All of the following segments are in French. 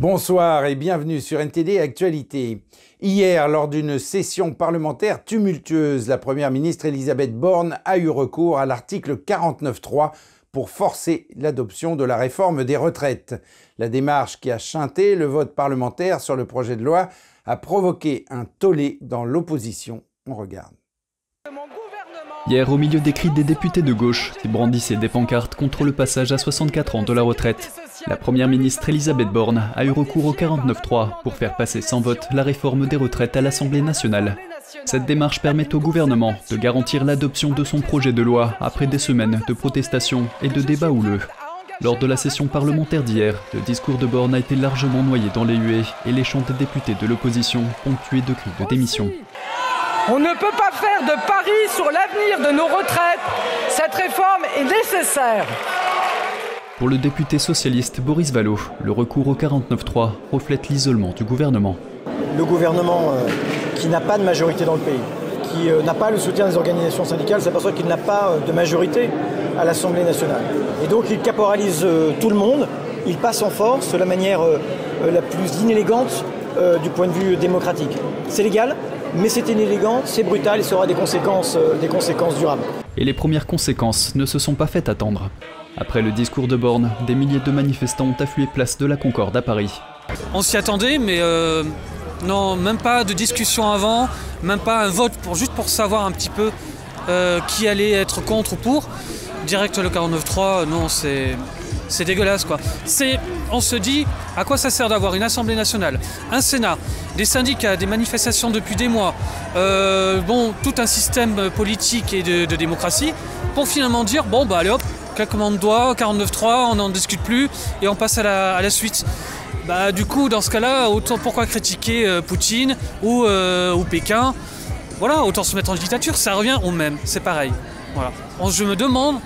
Bonsoir et bienvenue sur NTD Actualité. Hier, lors d'une session parlementaire tumultueuse, la Première ministre Elisabeth Borne a eu recours à l'article 49.3 pour forcer l'adoption de la réforme des retraites. La démarche qui a chanté le vote parlementaire sur le projet de loi a provoqué un tollé dans l'opposition. On regarde. Hier, au milieu des cris des députés de gauche qui brandissaient des pancartes contre le passage à 64 ans de la retraite, la première ministre Elisabeth Borne a eu recours au 49-3 pour faire passer sans vote la réforme des retraites à l'Assemblée nationale. Cette démarche permet au gouvernement de garantir l'adoption de son projet de loi après des semaines de protestations et de débats houleux. Lors de la session parlementaire d'hier, le discours de Borne a été largement noyé dans les huées et les chants des députés de l'opposition ponctués de cris de démission. On ne peut pas faire de paris sur l'avenir de nos retraites. Cette réforme est nécessaire. Pour le député socialiste Boris Vallot, le recours au 49-3 reflète l'isolement du gouvernement. Le gouvernement euh, qui n'a pas de majorité dans le pays, qui euh, n'a pas le soutien des organisations syndicales, s'aperçoit qu'il n'a pas euh, de majorité à l'Assemblée nationale. Et donc il caporalise tout le monde, il passe en force de la manière la plus inélégante du point de vue démocratique. C'est légal, mais c'est inélégant, c'est brutal et ça aura des conséquences, des conséquences durables. Et les premières conséquences ne se sont pas faites attendre. Après le discours de Borne, des milliers de manifestants ont afflué place de la Concorde à Paris. On s'y attendait, mais euh, non, même pas de discussion avant, même pas un vote pour juste pour savoir un petit peu euh, qui allait être contre ou pour. Direct le 49-3, non, c'est c'est dégueulasse quoi. C'est, on se dit, à quoi ça sert d'avoir une Assemblée nationale, un Sénat, des syndicats, des manifestations depuis des mois, euh, bon, tout un système politique et de, démocratie, pour finalement dire, bon bah allez hop, claquement de doigts, 49-3, on n'en discute plus et on passe à la, suite. Bah du coup, dans ce cas-là, autant pourquoi critiquer euh, Poutine ou, euh, ou Pékin? Voilà, autant se mettre en dictature, ça revient au même, c'est pareil. Voilà. Je me demande,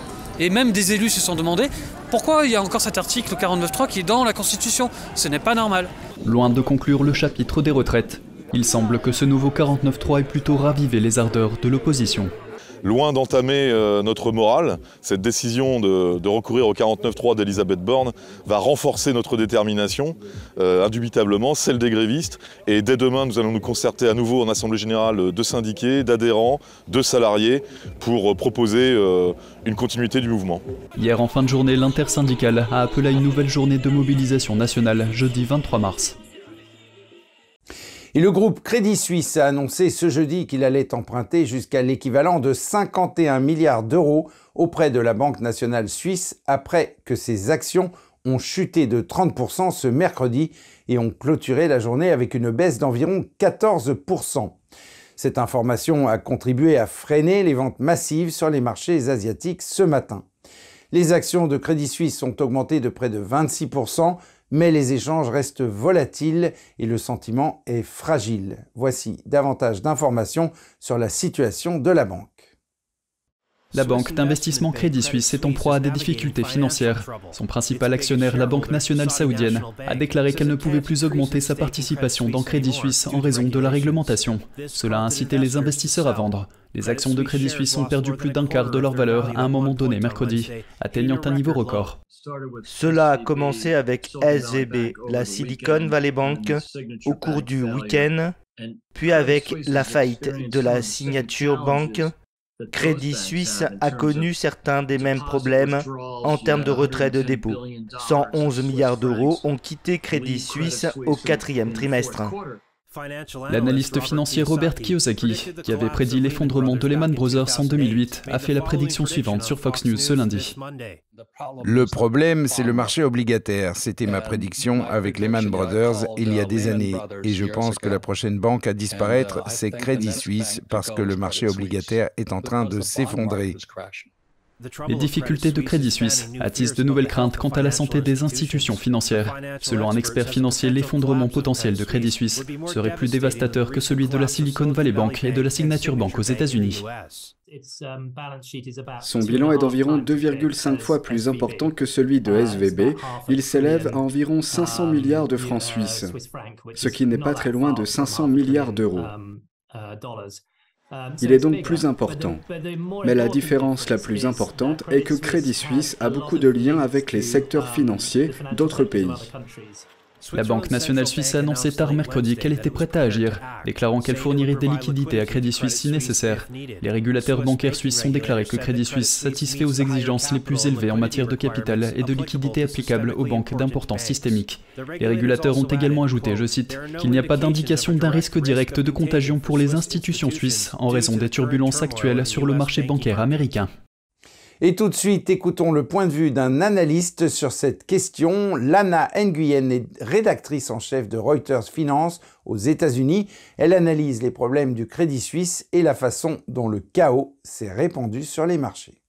et même des élus se sont demandé, pourquoi il y a encore cet article 49.3 qui est dans la Constitution? Ce n'est pas normal. Loin de conclure le chapitre des retraites, il semble que ce nouveau 49.3 ait plutôt ravivé les ardeurs de l'opposition. Loin d'entamer euh, notre morale, cette décision de, recourir au 49.3 d'Elisabeth Borne va renforcer notre détermination, euh, indubitablement, celle des grévistes. Et dès demain, nous allons nous concerter à nouveau en Assemblée Générale de syndiqués, d'adhérents, de salariés, pour proposer euh, une continuité du mouvement. Hier, en fin de journée, l'intersyndicale a appelé à une nouvelle journée de mobilisation nationale, jeudi 23 mars. Et le groupe Crédit Suisse a annoncé ce jeudi qu'il allait emprunter jusqu'à l'équivalent de 51 milliards d'euros auprès de la Banque nationale suisse après que ses actions ont chuté de 30% ce mercredi et ont clôturé la journée avec une baisse d'environ 14%. Cette information a contribué à freiner les ventes massives sur les marchés asiatiques ce matin. Les actions de Crédit Suisse ont augmenté de près de 26%, mais les échanges restent volatiles et le sentiment est fragile. Voici davantage d'informations sur la situation de la banque. La banque d'investissement Crédit Suisse est en proie à des difficultés financières. Son principal actionnaire, la Banque nationale saoudienne, a déclaré qu'elle ne pouvait plus augmenter sa participation dans Crédit Suisse en raison de la réglementation. Cela a incité les investisseurs à vendre. Les actions de Crédit Suisse ont perdu plus d'un quart de leur valeur à un moment donné mercredi, atteignant un niveau record. Cela a commencé avec SVB, la Silicon Valley Bank, au cours du week-end, puis avec la faillite de la Signature Bank Crédit Suisse a connu certains des mêmes problèmes en termes de retrait de dépôt. 111 milliards d'euros ont quitté Crédit Suisse au quatrième trimestre. L'analyste financier Robert Kiyosaki, qui avait prédit l'effondrement de Lehman Brothers en 2008, a fait la prédiction suivante sur Fox News ce lundi. Le problème, c'est le marché obligataire. C'était ma prédiction avec Lehman Brothers il y a des années. Et je pense que la prochaine banque à disparaître, c'est Crédit Suisse, parce que le marché obligataire est en train de s'effondrer. Les difficultés de Crédit Suisse attisent de nouvelles craintes quant à la santé des institutions financières. Selon un expert financier, l'effondrement potentiel de Crédit Suisse serait plus dévastateur que celui de la Silicon Valley Bank et de la Signature Bank aux États-Unis. Son bilan est d'environ 2,5 fois plus important que celui de SVB. Il s'élève à environ 500 milliards de francs suisses, ce qui n'est pas très loin de 500 milliards d'euros. Il est donc plus important. Mais la différence la plus importante est que Crédit Suisse a beaucoup de liens avec les secteurs financiers d'autres pays. La Banque nationale suisse a annoncé tard mercredi qu'elle était prête à agir, déclarant qu'elle fournirait des liquidités à Crédit Suisse si nécessaire. Les régulateurs bancaires suisses ont déclaré que Crédit Suisse satisfait aux exigences les plus élevées en matière de capital et de liquidité applicables aux banques d'importance systémique. Les régulateurs ont également ajouté, je cite, qu'il n'y a pas d'indication d'un risque direct de contagion pour les institutions suisses en raison des turbulences actuelles sur le marché bancaire américain. Et tout de suite, écoutons le point de vue d'un analyste sur cette question. Lana Nguyen est rédactrice en chef de Reuters Finance aux États-Unis. Elle analyse les problèmes du Crédit Suisse et la façon dont le chaos s'est répandu sur les marchés.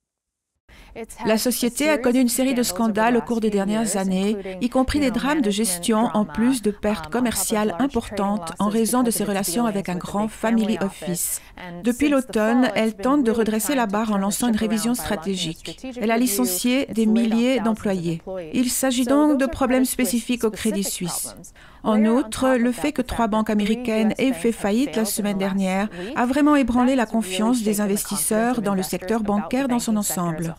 La société a connu une série de scandales au cours des dernières années, y compris des drames de gestion en plus de pertes commerciales importantes en raison de ses relations avec un grand family office. Depuis l'automne, elle tente de redresser la barre en lançant une révision stratégique. Elle a licencié des milliers d'employés. Il s'agit donc de problèmes spécifiques au Crédit Suisse. En outre, le fait que trois banques américaines aient fait faillite la semaine dernière a vraiment ébranlé la confiance des investisseurs dans le secteur bancaire dans son ensemble.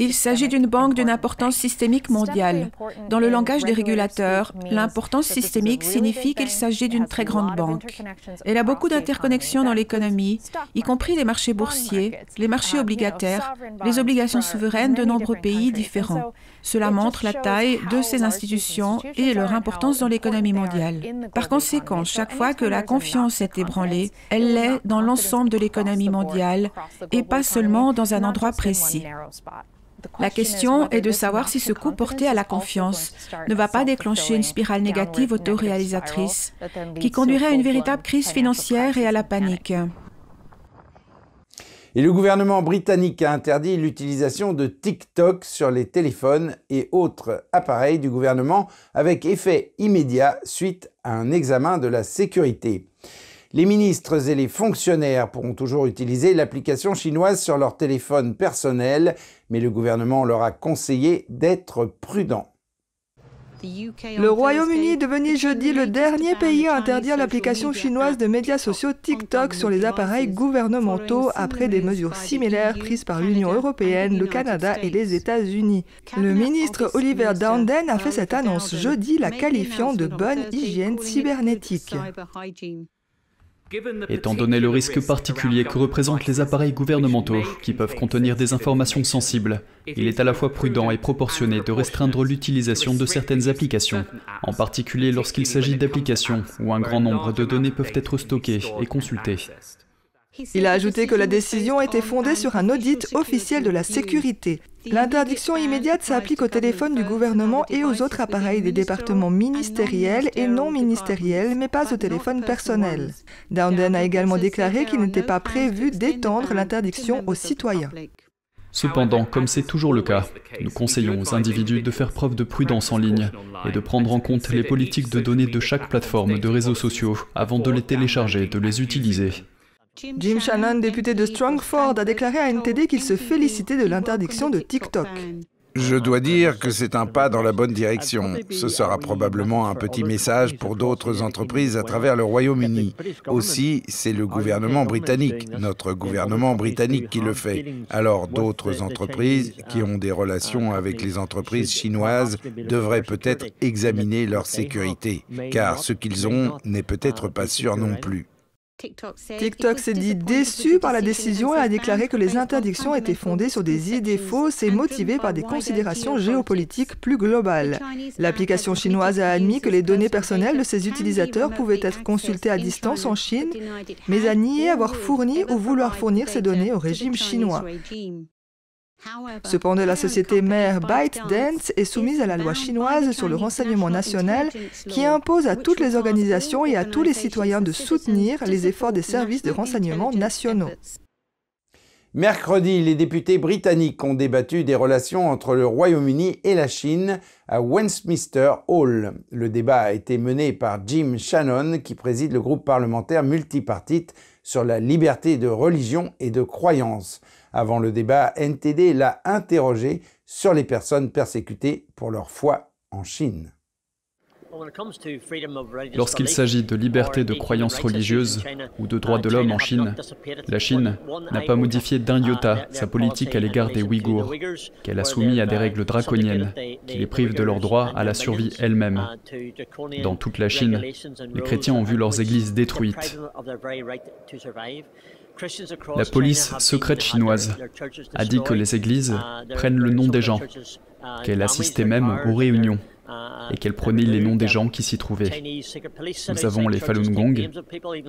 Il s'agit d'une banque d'une importance systémique mondiale. Dans le langage des régulateurs, l'importance systémique signifie qu'il s'agit d'une très grande banque. Elle a beaucoup d'interconnexions dans l'économie, y compris les marchés boursiers, les marchés obligataires, les obligations souveraines de nombreux pays différents. Cela montre la taille de ces institutions et leur importance dans l'économie mondiale. Par conséquent, chaque fois que la confiance est ébranlée, elle l'est dans l'ensemble de l'économie mondiale et pas seulement dans un endroit précis. La question est de savoir si ce coup porté à la confiance ne va pas déclencher une spirale négative autoréalisatrice qui conduirait à une véritable crise financière et à la panique. Et le gouvernement britannique a interdit l'utilisation de TikTok sur les téléphones et autres appareils du gouvernement avec effet immédiat suite à un examen de la sécurité. Les ministres et les fonctionnaires pourront toujours utiliser l'application chinoise sur leur téléphone personnel, mais le gouvernement leur a conseillé d'être prudents. Le Royaume-Uni est devenu jeudi le dernier pays à interdire l'application chinoise de médias sociaux TikTok sur les appareils gouvernementaux après des mesures similaires prises par l'Union européenne, le Canada et les États-Unis. Le ministre Oliver Dowden a fait cette annonce jeudi, la qualifiant de bonne hygiène cybernétique. Étant donné le risque particulier que représentent les appareils gouvernementaux, qui peuvent contenir des informations sensibles, il est à la fois prudent et proportionné de restreindre l'utilisation de certaines applications, en particulier lorsqu'il s'agit d'applications où un grand nombre de données peuvent être stockées et consultées. Il a ajouté que la décision était fondée sur un audit officiel de la sécurité. L'interdiction immédiate s'applique au téléphone du gouvernement et aux autres appareils des départements ministériels et non ministériels, mais pas aux téléphones personnels. Dowden a également déclaré qu'il n'était pas prévu d'étendre l'interdiction aux citoyens. Cependant, comme c'est toujours le cas, nous conseillons aux individus de faire preuve de prudence en ligne et de prendre en compte les politiques de données de chaque plateforme de réseaux sociaux avant de les télécharger et de les utiliser. Jim Shannon, député de Strongford, a déclaré à NTD qu'il se félicitait de l'interdiction de TikTok. Je dois dire que c'est un pas dans la bonne direction. Ce sera probablement un petit message pour d'autres entreprises à travers le Royaume-Uni. Aussi, c'est le gouvernement britannique, notre gouvernement britannique qui le fait. Alors d'autres entreprises qui ont des relations avec les entreprises chinoises devraient peut-être examiner leur sécurité, car ce qu'ils ont n'est peut-être pas sûr non plus. TikTok s'est dit déçu par la décision et a déclaré que les interdictions étaient fondées sur des idées fausses et motivées par des considérations géopolitiques plus globales. L'application chinoise a admis que les données personnelles de ses utilisateurs pouvaient être consultées à distance en Chine, mais a nié avoir fourni ou vouloir fournir ces données au régime chinois. Cependant, la société mère ByteDance est soumise à la loi chinoise sur le renseignement national qui impose à toutes les organisations et à tous les citoyens de soutenir les efforts des services de renseignement nationaux. Mercredi, les députés britanniques ont débattu des relations entre le Royaume-Uni et la Chine à Westminster Hall. Le débat a été mené par Jim Shannon, qui préside le groupe parlementaire multipartite sur la liberté de religion et de croyance. Avant le débat, NTD l'a interrogé sur les personnes persécutées pour leur foi en Chine. Lorsqu'il s'agit de liberté de croyances religieuses ou de droits de l'homme en Chine, la Chine n'a pas modifié d'un iota sa politique à l'égard des Ouïghours, qu'elle a soumis à des règles draconiennes qui les privent de leur droit à la survie elle-même. Dans toute la Chine, les chrétiens ont vu leurs églises détruites. La police secrète chinoise a dit que les églises prennent le nom des gens, qu'elle assistait même aux réunions et qu'elle prenait les noms des gens qui s'y trouvaient. Nous avons les Falun Gong.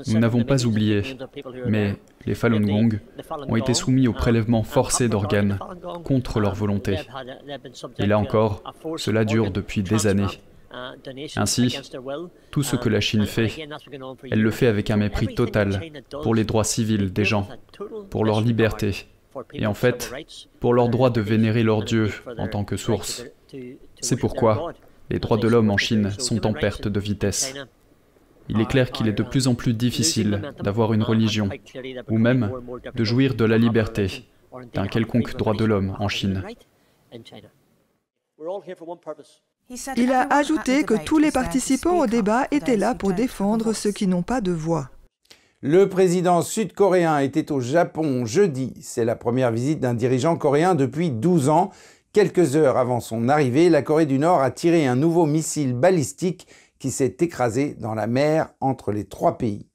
Nous n'avons pas oublié, mais les Falun Gong ont été soumis au prélèvement forcé d'organes contre leur volonté. Et là encore, cela dure depuis des années. Ainsi, tout ce que la Chine fait, elle le fait avec un mépris total pour les droits civils des gens, pour leur liberté, et en fait, pour leur droit de vénérer leur Dieu en tant que source. C'est pourquoi les droits de l'homme en Chine sont en perte de vitesse. Il est clair qu'il est de plus en plus difficile d'avoir une religion, ou même de jouir de la liberté d'un quelconque droit de l'homme en Chine. Il a ajouté que tous les participants au débat étaient là pour défendre ceux qui n'ont pas de voix. Le président sud-coréen était au Japon jeudi. C'est la première visite d'un dirigeant coréen depuis 12 ans. Quelques heures avant son arrivée, la Corée du Nord a tiré un nouveau missile balistique qui s'est écrasé dans la mer entre les trois pays.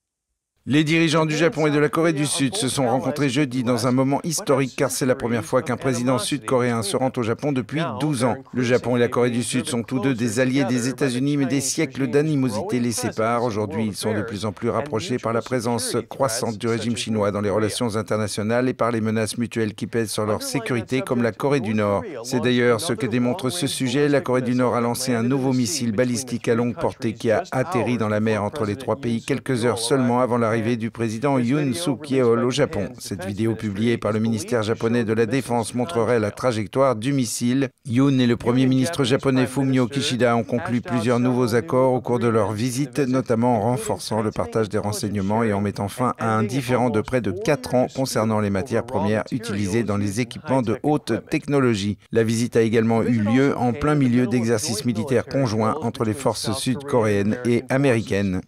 Les dirigeants du Japon et de la Corée du Sud se sont rencontrés jeudi dans un moment historique car c'est la première fois qu'un président sud-coréen se rend au Japon depuis 12 ans. Le Japon et la Corée du Sud sont tous deux des alliés des États-Unis mais des siècles d'animosité les séparent. Aujourd'hui, ils sont de plus en plus rapprochés par la présence croissante du régime chinois dans les relations internationales et par les menaces mutuelles qui pèsent sur leur sécurité comme la Corée du Nord. C'est d'ailleurs ce que démontre ce sujet. La Corée du Nord a lancé un nouveau missile balistique à longue portée qui a atterri dans la mer entre les trois pays quelques heures seulement avant la du président Yoon Suk Yeol au Japon. Cette vidéo publiée par le ministère japonais de la Défense montrerait la trajectoire du missile. Yoon et le premier ministre japonais Fumio Kishida ont conclu plusieurs nouveaux accords au cours de leur visite, notamment en renforçant le partage des renseignements et en mettant fin à un différend de près de 4 ans concernant les matières premières utilisées dans les équipements de haute technologie. La visite a également eu lieu en plein milieu d'exercices militaires conjoints entre les forces sud-coréennes et américaines.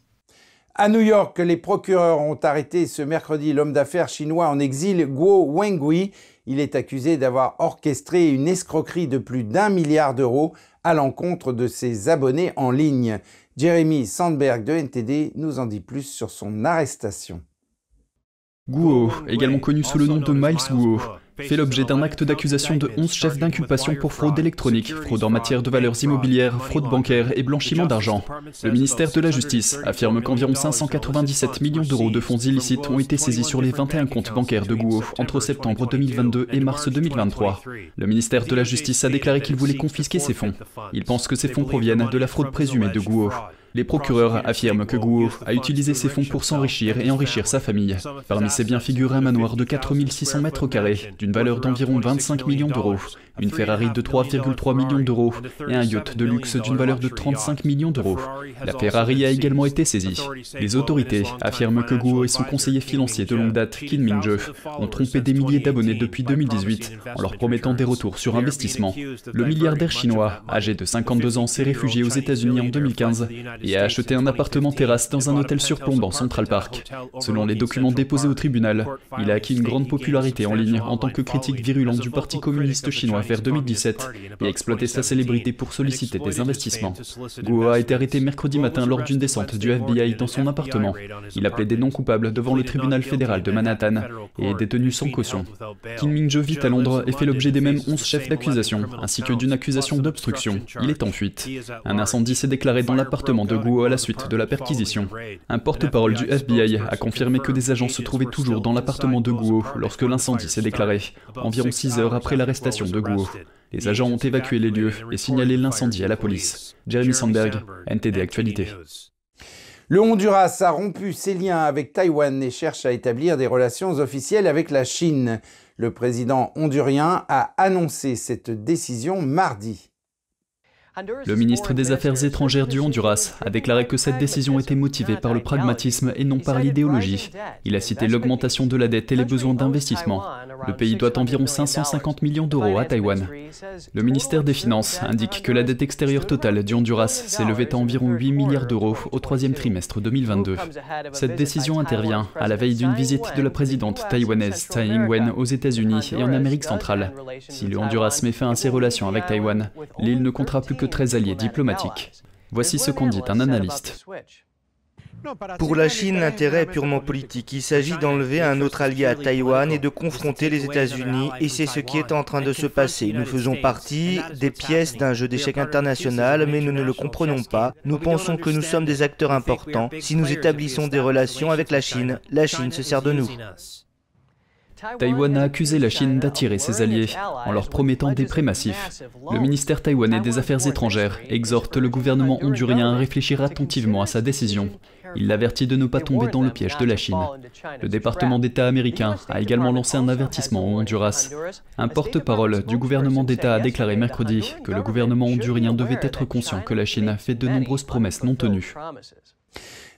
À New York, les procureurs ont arrêté ce mercredi l'homme d'affaires chinois en exil Guo Wengui. Il est accusé d'avoir orchestré une escroquerie de plus d'un milliard d'euros à l'encontre de ses abonnés en ligne. Jeremy Sandberg de NTD nous en dit plus sur son arrestation. Guo, également connu sous le nom de Miles Guo, fait l'objet d'un acte d'accusation de 11 chefs d'inculpation pour fraude électronique, fraude en matière de valeurs immobilières, fraude bancaire et blanchiment d'argent. Le ministère de la Justice affirme qu'environ 597 millions d'euros de fonds illicites ont été saisis sur les 21 comptes bancaires de Guo entre septembre 2022 et mars 2023. Le ministère de la Justice a déclaré qu'il voulait confisquer ces fonds. Il pense que ces fonds proviennent de la fraude présumée de Guo. Les procureurs affirment que Guo a utilisé ses fonds pour s'enrichir et enrichir sa famille. Parmi ses biens figure un manoir de 4600 mètres carrés, d'une valeur d'environ 25 millions d'euros, une Ferrari de 3,3 millions d'euros et un yacht de luxe d'une valeur de 35 millions d'euros. La Ferrari a également été saisie. Les autorités affirment que Guo et son conseiller financier de longue date, Kim Ming-je, ont trompé des milliers d'abonnés depuis 2018 en leur promettant des retours sur investissement. Le milliardaire chinois, âgé de 52 ans, s'est réfugié aux États-Unis en 2015 et a acheté un appartement terrasse dans un hôtel surplombant Central Park. Selon les documents déposés au tribunal, il a acquis une grande popularité en ligne en tant que critique virulent du Parti communiste chinois vers 2017 et exploité sa célébrité pour solliciter des investissements. Guo a été arrêté mercredi matin lors d'une descente du FBI dans son appartement. Il a plaidé non coupable devant le tribunal fédéral de Manhattan et est détenu sans caution. Kim Ming-je vit à Londres et fait l'objet des mêmes 11 chefs d'accusation, ainsi que d'une accusation d'obstruction. Il est en fuite. Un incendie s'est déclaré dans l'appartement de Guo à la suite de la perquisition. Un porte-parole du FBI a confirmé que des agents se trouvaient toujours dans l'appartement de Guo lorsque l'incendie s'est déclaré, environ 6 heures après l'arrestation de Guo. Les agents ont évacué les lieux et signalé l'incendie à la police. Jeremy Sandberg, NTD Actualité. Le Honduras a rompu ses liens avec Taïwan et cherche à établir des relations officielles avec la Chine. Le président hondurien a annoncé cette décision mardi. Le ministre des Affaires étrangères du Honduras a déclaré que cette décision était motivée par le pragmatisme et non par l'idéologie. Il a cité l'augmentation de la dette et les besoins d'investissement. Le pays doit environ 550 millions d'euros à Taïwan. Le ministère des Finances indique que la dette extérieure totale du Honduras s'est levée à environ 8 milliards d'euros au troisième trimestre 2022. Cette décision intervient à la veille d'une visite de la présidente taïwanaise Tsai Ing-wen aux États-Unis et en Amérique centrale. Si le Honduras met fin à ses relations avec Taïwan, l'île ne comptera plus que très alliés diplomatiques. Voici ce qu'en dit un analyste. Pour la Chine, l'intérêt est purement politique. Il s'agit d'enlever un autre allié à Taïwan et de confronter les États-Unis, et c'est ce qui est en train de se passer. Nous faisons partie des pièces d'un jeu d'échecs international, mais nous ne le comprenons pas. Nous pensons que nous sommes des acteurs importants. Si nous établissons des relations avec la Chine, la Chine se sert de nous. Taïwan a accusé la Chine d'attirer ses alliés en leur promettant des prêts massifs. Le ministère taïwanais des Affaires étrangères exhorte le gouvernement hondurien à réfléchir attentivement à sa décision. Il l'avertit de ne pas tomber dans le piège de la Chine. Le département d'État américain a également lancé un avertissement au Honduras. Un porte-parole du gouvernement d'État a déclaré mercredi que le gouvernement hondurien devait être conscient que la Chine a fait de nombreuses promesses non tenues.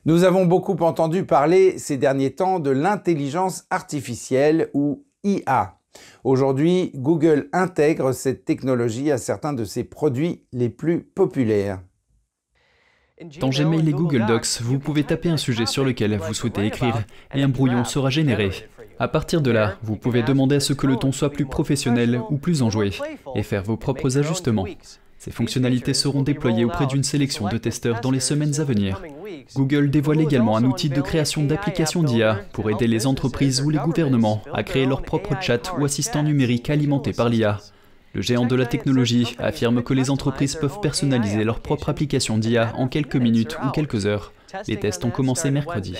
Nous avons beaucoup entendu parler ces derniers temps de l'intelligence artificielle ou IA. Aujourd'hui, Google intègre cette technologie à certains de ses produits les plus populaires. Dans Gmail et Google Docs, vous pouvez taper un sujet sur lequel vous souhaitez écrire et un brouillon sera généré. À partir de là, vous pouvez demander à ce que le ton soit plus professionnel ou plus enjoué et faire vos propres ajustements. Ces fonctionnalités seront déployées auprès d'une sélection de testeurs dans les semaines à venir. Google dévoile également un outil de création d'applications d'IA pour aider les entreprises ou les gouvernements à créer leur propre chat ou assistant numérique alimenté par l'IA. Le géant de la technologie affirme que les entreprises peuvent personnaliser leur propre application d'IA en quelques minutes ou quelques heures. Les tests ont commencé mercredi.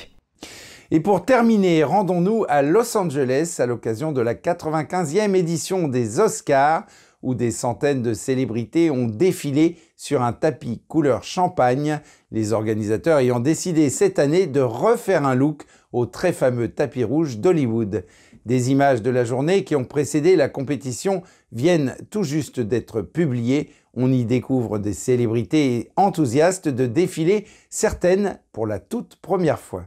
Et pour terminer, rendons-nous à Los Angeles à l'occasion de la 95e édition des Oscars où des centaines de célébrités ont défilé sur un tapis couleur champagne, les organisateurs ayant décidé cette année de refaire un look au très fameux tapis rouge d'Hollywood. Des images de la journée qui ont précédé la compétition viennent tout juste d'être publiées. On y découvre des célébrités enthousiastes de défiler, certaines pour la toute première fois.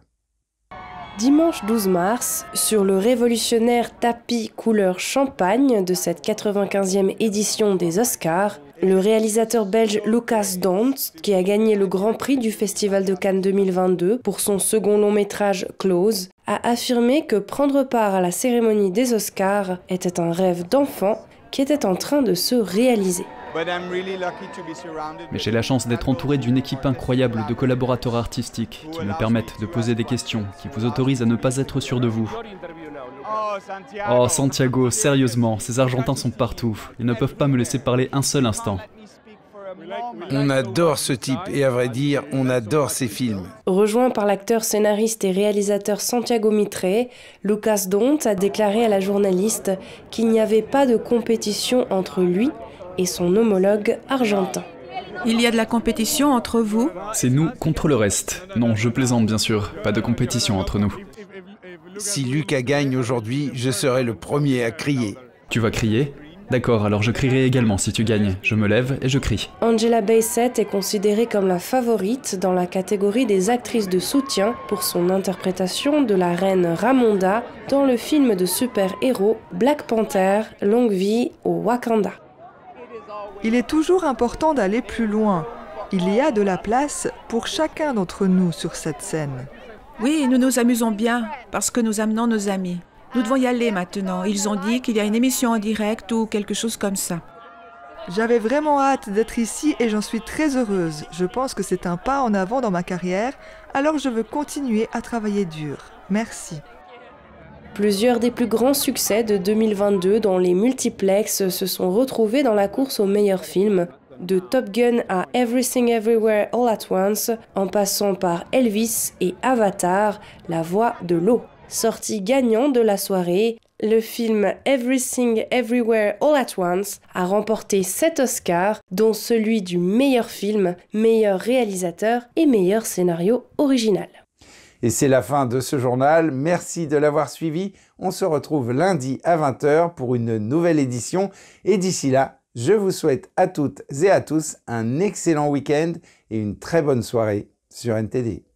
Dimanche 12 mars, sur le révolutionnaire tapis couleur champagne de cette 95e édition des Oscars, le réalisateur belge Lucas Dont, qui a gagné le Grand Prix du Festival de Cannes 2022 pour son second long métrage Close, a affirmé que prendre part à la cérémonie des Oscars était un rêve d'enfant qui était en train de se réaliser. Mais j'ai la chance d'être entouré d'une équipe incroyable de collaborateurs artistiques qui me permettent de poser des questions, qui vous autorisent à ne pas être sûr de vous. Oh Santiago, sérieusement, ces Argentins sont partout. Ils ne peuvent pas me laisser parler un seul instant. On adore ce type et à vrai dire, on adore ses films. Rejoint par l'acteur, scénariste et réalisateur Santiago Mitre, Lucas Dont a déclaré à la journaliste qu'il n'y avait pas de compétition entre lui et son homologue argentin. Il y a de la compétition entre vous C'est nous contre le reste. Non, je plaisante bien sûr, pas de compétition entre nous. Si Lucas gagne aujourd'hui, je serai le premier à crier. Tu vas crier? D'accord, alors je crierai également si tu gagnes. Je me lève et je crie. Angela Bassett est considérée comme la favorite dans la catégorie des actrices de soutien pour son interprétation de la reine Ramonda dans le film de super-héros Black Panther, Longue vie au Wakanda. Il est toujours important d'aller plus loin. Il y a de la place pour chacun d'entre nous sur cette scène. Oui, nous nous amusons bien parce que nous amenons nos amis. Nous devons y aller maintenant. Ils ont dit qu'il y a une émission en direct ou quelque chose comme ça. J'avais vraiment hâte d'être ici et j'en suis très heureuse. Je pense que c'est un pas en avant dans ma carrière, alors je veux continuer à travailler dur. Merci. Plusieurs des plus grands succès de 2022 dans les multiplexes se sont retrouvés dans la course au meilleur film, de Top Gun à Everything Everywhere All at Once, en passant par Elvis et Avatar, la voix de l'eau. Sorti gagnant de la soirée, le film Everything Everywhere All at Once a remporté 7 Oscars, dont celui du meilleur film, meilleur réalisateur et meilleur scénario original. Et c'est la fin de ce journal. Merci de l'avoir suivi. On se retrouve lundi à 20h pour une nouvelle édition. Et d'ici là, Je vous souhaite à toutes et à tous un excellent week-end et une très bonne soirée sur NTD.